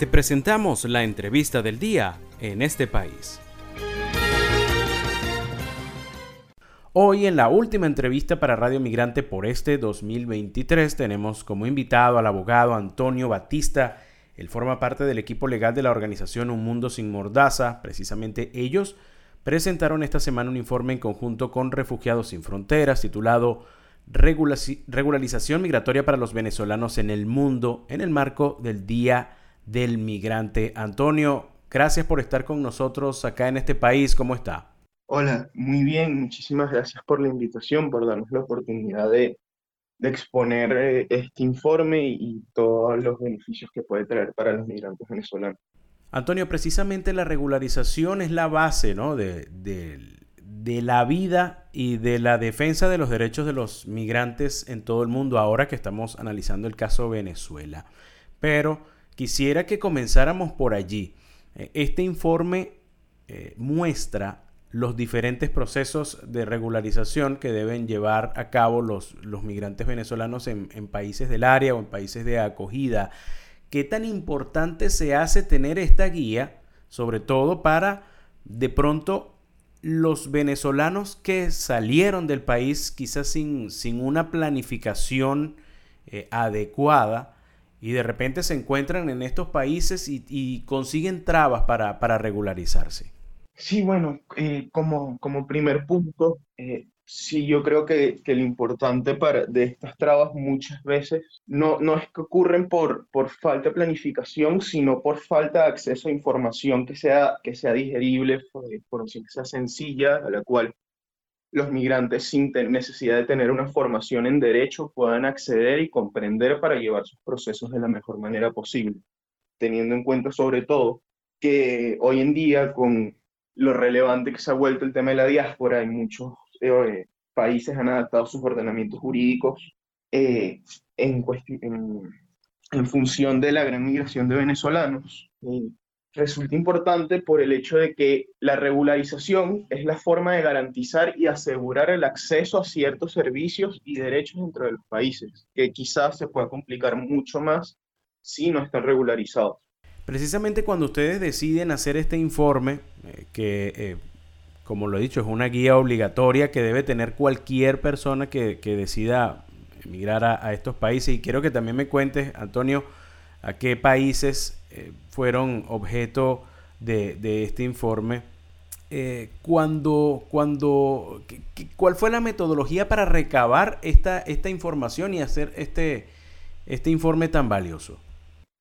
Te presentamos la entrevista del día en este país. Hoy en la última entrevista para Radio Migrante por este 2023 tenemos como invitado al abogado Antonio Batista. Él forma parte del equipo legal de la organización Un Mundo Sin Mordaza. Precisamente ellos presentaron esta semana un informe en conjunto con Refugiados Sin Fronteras titulado Regularización Migratoria para los Venezolanos en el Mundo en el marco del Día del Migrante. Antonio, gracias por estar con nosotros acá en este país. ¿Cómo está? Hola, muy bien. Muchísimas gracias por la invitación, por darnos la oportunidad de, exponer eh, este informe y todos los beneficios que puede traer para los migrantes venezolanos. Antonio, precisamente la regularización es la base ¿no? de, de, la vida y de la defensa de los derechos de los migrantes en todo el mundo, ahora que estamos analizando el caso Venezuela. Pero quisiera que comenzáramos por allí. Eh, este informe eh, muestra los diferentes procesos de regularización que deben llevar a cabo los, los migrantes venezolanos en, países del área o en países de acogida qué tan importante se hace tener esta guía, sobre todo para de pronto los venezolanos que salieron del país quizás sin, sin una planificación eh, adecuada y de repente se encuentran en estos países y, consiguen trabas para, regularizarse. Sí, bueno, eh, como, como primer punto, eh, Sí, yo creo que, que lo importante para, de estas trabas muchas veces no, no es que ocurren por, por falta de planificación, sino por falta de acceso a información que sea, que sea digerible, por, que sea sencilla, a la cual los migrantes sin necesidad de tener una formación en derecho puedan acceder y comprender para llevar sus procesos de la mejor manera posible, teniendo en cuenta sobre todo que hoy en día con lo relevante que se ha vuelto el tema de la diáspora, hay muchos eh, países han adaptado sus ordenamientos jurídicos eh, en, en, función de la gran migración de venezolanos. Resulta importante por el hecho de que la regularización es la forma de garantizar y asegurar el acceso a ciertos servicios y derechos dentro de los países, que quizás se pueda complicar mucho más si no están regularizados. Precisamente cuando ustedes deciden hacer este informe, eh, que como lo he dicho, es una guía obligatoria que debe tener cualquier persona que, decida emigrar a, estos países. Y quiero que también me cuentes, Antonio, a qué países eh, fueron objeto de, este informe. Eh, ¿Cuál fue la metodología para recabar esta, esta información y hacer este, este informe tan valioso?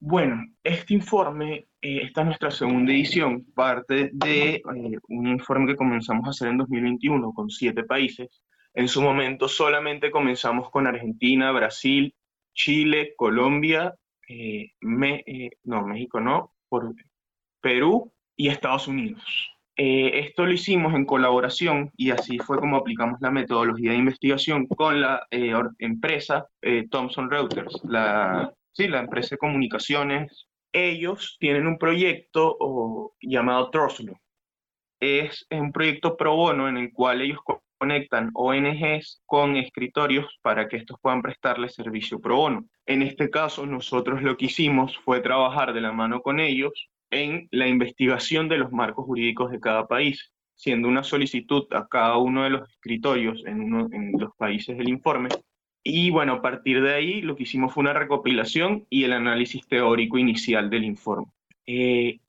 Bueno, este informe, eh, esta es nuestra segunda edición, parte de un informe que comenzamos a hacer en 2021 con siete países. En su momento solamente comenzamos con Argentina, Brasil, Chile, Colombia, eh, no, México no, por Perú y Estados Unidos. esto lo hicimos en colaboración y así fue como aplicamos la metodología de investigación con la empresa Thomson Reuters, la sí, la empresa de comunicaciones, ellos tienen un proyecto llamado Troslo. Es, un proyecto pro bono en el cual ellos conectan ONGs con escritorios para que estos puedan prestarles servicio pro bono. En este caso, nosotros lo que hicimos fue trabajar de la mano con ellos en la investigación de los marcos jurídicos de cada país, siendo una solicitud a cada uno de los escritorios en, en los países del informe y bueno, a partir de ahí lo que hicimos fue una recopilación y el análisis teórico inicial del informe. Eh,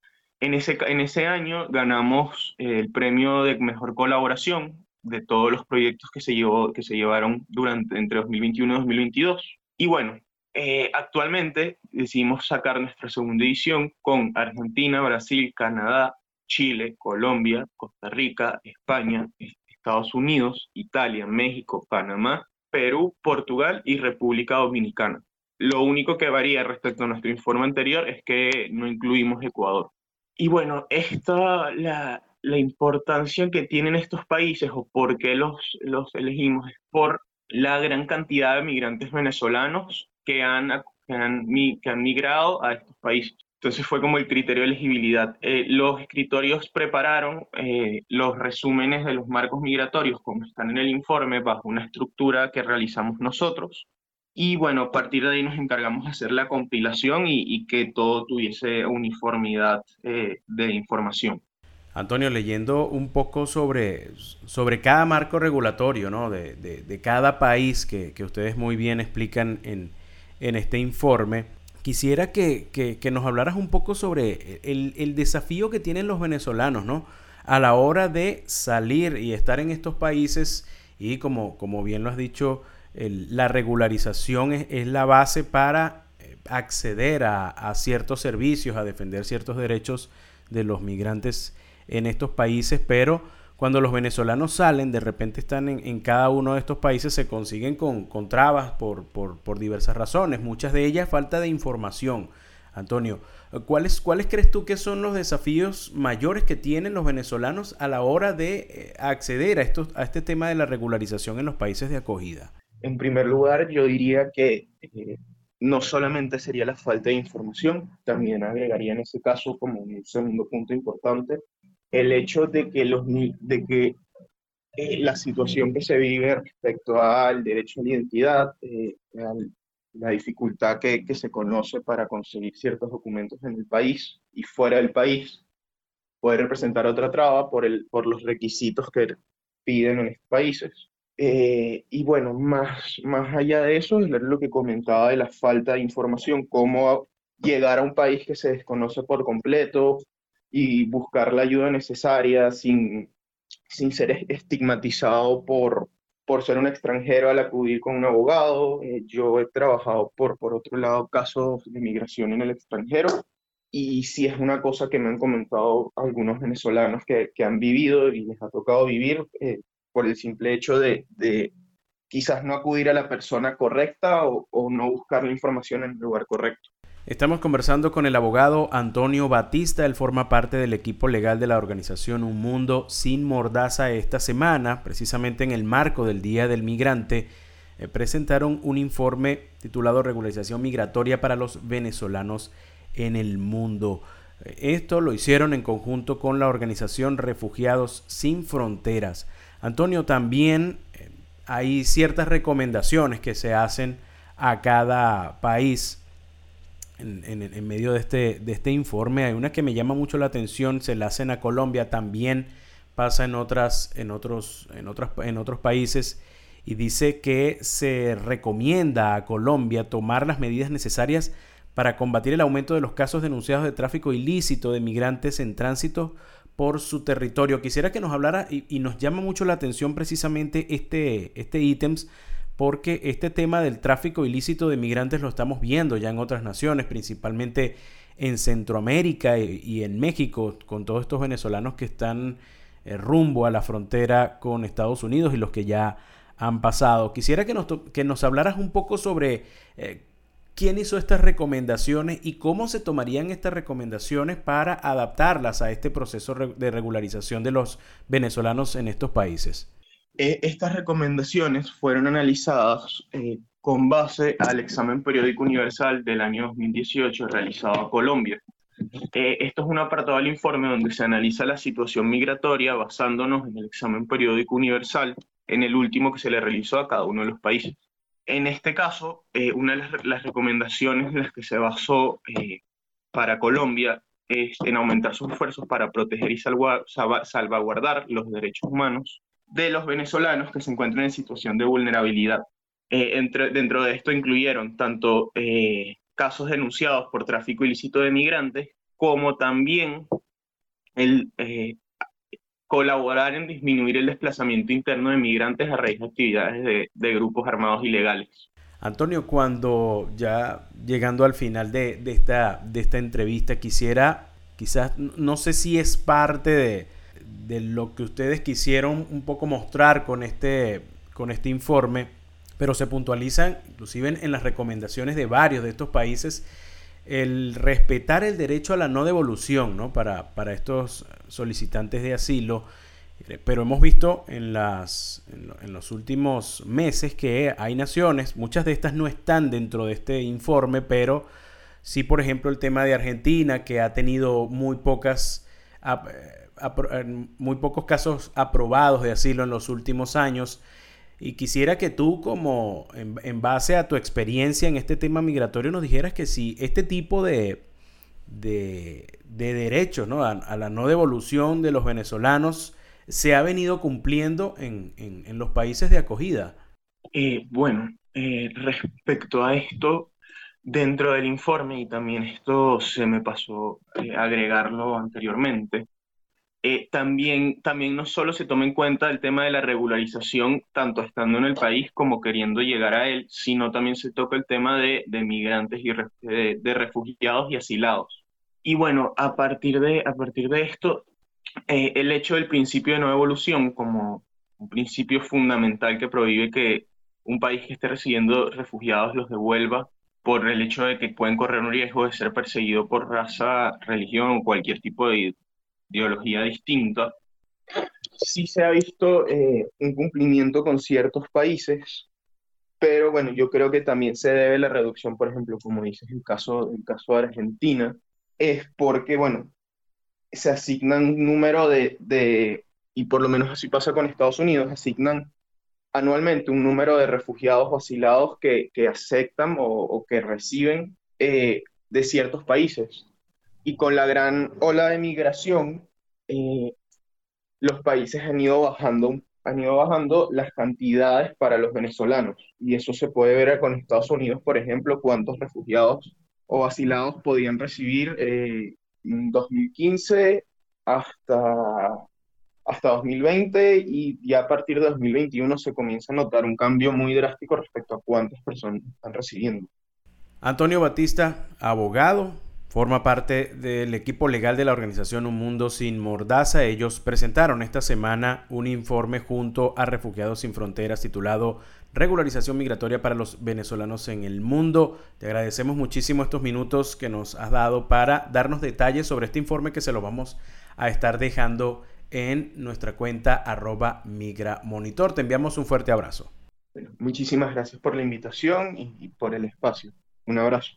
en, ese, en ese año ganamos el premio de mejor colaboración de todos los proyectos que se, llevó, que se llevaron durante, entre 2021 y 2022. Y bueno, eh, actualmente decidimos sacar nuestra segunda edición con Argentina, Brasil, Canadá, Chile, Colombia, Costa Rica, España, Estados Unidos, Italia, México, Panamá Perú, Portugal y República Dominicana. Lo único que varía respecto a nuestro informe anterior es que no incluimos Ecuador. Y bueno, esta, la, la importancia que tienen estos países o por qué los, los elegimos es por la gran cantidad de migrantes venezolanos que han, que han, que han migrado a estos países. Entonces fue como el criterio de elegibilidad. Eh, los escritorios prepararon eh, los resúmenes de los marcos migratorios como están en el informe bajo una estructura que realizamos nosotros. Y bueno, a partir de ahí nos encargamos de hacer la compilación y, que todo tuviese uniformidad eh, de información. Antonio, leyendo un poco sobre, sobre cada marco regulatorio ¿no? de, de, cada país que, que, ustedes muy bien explican en, en este informe, quisiera que, que, nos hablaras un poco sobre el, el, desafío que tienen los venezolanos ¿no? a la hora de salir y estar en estos países y como, como bien lo has dicho, la regularización es, es, la base para eh, acceder a, a ciertos servicios, a defender ciertos derechos de los migrantes en estos países, pero cuando los venezolanos salen, de repente están en, cada uno de estos países, se consiguen con, trabas por, por, diversas razones, muchas de ellas falta de información. Antonio, ¿cuáles, ¿cuáles crees tú que son los desafíos mayores que tienen los venezolanos a la hora de eh, acceder a, estos, a este tema de la regularización en los países de acogida? En primer lugar, yo diría que eh, no solamente sería la falta de información, también agregaría en ese caso como un segundo punto importante el hecho de que, los, de que eh, la situación que se vive respecto al derecho a la identidad, eh, la dificultad que, que, se conoce para conseguir ciertos documentos en el país y fuera del país, puede representar otra traba por, el, por los requisitos que piden en estos países. Eh, y bueno, más, más allá de eso, es lo que comentaba de la falta de información, cómo llegar a un país que se desconoce por completo, y buscar la ayuda necesaria sin, sin ser estigmatizado por, por ser un extranjero al acudir con un abogado. Eh, yo he trabajado por, por otro lado, casos de migración en el extranjero y sí es una cosa que me han comentado algunos venezolanos que, que han vivido y les ha tocado vivir eh, por el simple hecho de, de, quizás no acudir a la persona correcta o, o no buscar la información en el lugar correcto. Estamos conversando con el abogado Antonio Batista. Él forma parte del equipo legal de la organización Un Mundo Sin Mordaza. Esta semana, precisamente en el marco del Día del Migrante, eh, presentaron un informe titulado Regularización Migratoria para los venezolanos en el mundo. Eh, esto lo hicieron en conjunto con la organización Refugiados Sin Fronteras. Antonio, también eh, hay ciertas recomendaciones que se hacen a cada país en, medio de este, de este informe. Hay una que me llama mucho la atención, se la hacen a Colombia, también pasa en, otras, en, otros, en, otras, en otros países y dice que se recomienda a Colombia tomar las medidas necesarias para combatir el aumento de los casos denunciados de tráfico ilícito de migrantes en tránsito por su territorio. Quisiera que nos hablara y, y nos llama mucho la atención precisamente este, este ítems porque este tema del tráfico ilícito de migrantes lo estamos viendo ya en otras naciones, principalmente en Centroamérica y en México, con todos estos venezolanos que están eh, rumbo a la frontera con Estados Unidos y los que ya han pasado. Quisiera que nos, que nos hablaras un poco sobre eh, quién hizo estas recomendaciones y cómo se tomarían estas recomendaciones para adaptarlas a este proceso de regularización de los venezolanos en estos países. Eh, estas recomendaciones fueron analizadas eh, con base al examen periódico universal del año 2018 realizado a Colombia. Eh, esto es un apartado del informe donde se analiza la situación migratoria basándonos en el examen periódico universal, en el último que se le realizó a cada uno de los países. En este caso, una de las, recomendaciones en las que se basó para Colombia es en aumentar sus esfuerzos para proteger y salvaguardar los derechos humanos de los venezolanos que se encuentran en situación de vulnerabilidad. Eh, entre, dentro de esto incluyeron tanto eh, casos denunciados por tráfico ilícito de migrantes, como también el eh, colaborar en disminuir el desplazamiento interno de migrantes a raíz de actividades de, de grupos armados ilegales. Antonio, cuando ya llegando al final de, de, esta, de esta entrevista, quisiera, quizás, no sé si es parte de, de lo que ustedes quisieron un poco mostrar con este, con este informe, pero se puntualizan, inclusive en, las recomendaciones de varios de estos países, el respetar el derecho a la no devolución ¿no? Para, para estos solicitantes de asilo. Pero hemos visto en, las, en, los últimos meses que hay naciones, muchas de estas no están dentro de este informe, pero sí, por ejemplo, el tema de Argentina, que ha tenido muy pocas muy pocos casos aprobados de asilo en los últimos años. Y quisiera que tú, como en, base a tu experiencia en este tema migratorio, nos dijeras que si este tipo de, de, derechos ¿no? a, la no devolución de los venezolanos se ha venido cumpliendo en, los países de acogida. Eh, bueno, eh, respecto a esto, dentro del informe, y también esto se me pasó eh, agregarlo anteriormente, eh, también, también no solo se toma en cuenta el tema de la regularización, tanto estando en el país como queriendo llegar a él, sino también se toca el tema de, de migrantes y de, refugiados y asilados. Y bueno, a partir de, a partir de esto, eh, el hecho del principio de no evolución como un principio fundamental que prohíbe que un país que esté recibiendo refugiados los devuelva por el hecho de que pueden correr un riesgo de ser perseguido por raza, religión o cualquier tipo de ideología distinta, sí se ha visto eh, un cumplimiento con ciertos países, pero bueno, yo creo que también se debe la reducción, por ejemplo, como dices, el caso, el caso de Argentina, es porque, bueno, se asignan un número de, de, y por lo menos así pasa con Estados Unidos, asignan anualmente un número de refugiados o asilados que, que aceptan o, que reciben eh, de ciertos países y con la gran ola de migración, eh, los países han ido bajando han ido bajando las cantidades para los venezolanos. Y eso se puede ver con Estados Unidos, por ejemplo, cuántos refugiados o asilados podían recibir eh, en 2015 hasta, hasta 2020 y ya a partir de 2021 se comienza a notar un cambio muy drástico respecto a cuántas personas están recibiendo. Antonio Batista, abogado, Forma parte del equipo legal de la organización Un Mundo Sin Mordaza. Ellos presentaron esta semana un informe junto a Refugiados Sin Fronteras titulado Regularización Migratoria para los Venezolanos en el Mundo. Te agradecemos muchísimo estos minutos que nos has dado para darnos detalles sobre este informe que se lo vamos a estar dejando en nuestra cuenta arroba migramonitor. Te enviamos un fuerte abrazo. muchísimas gracias por la invitación y por el espacio. Un abrazo.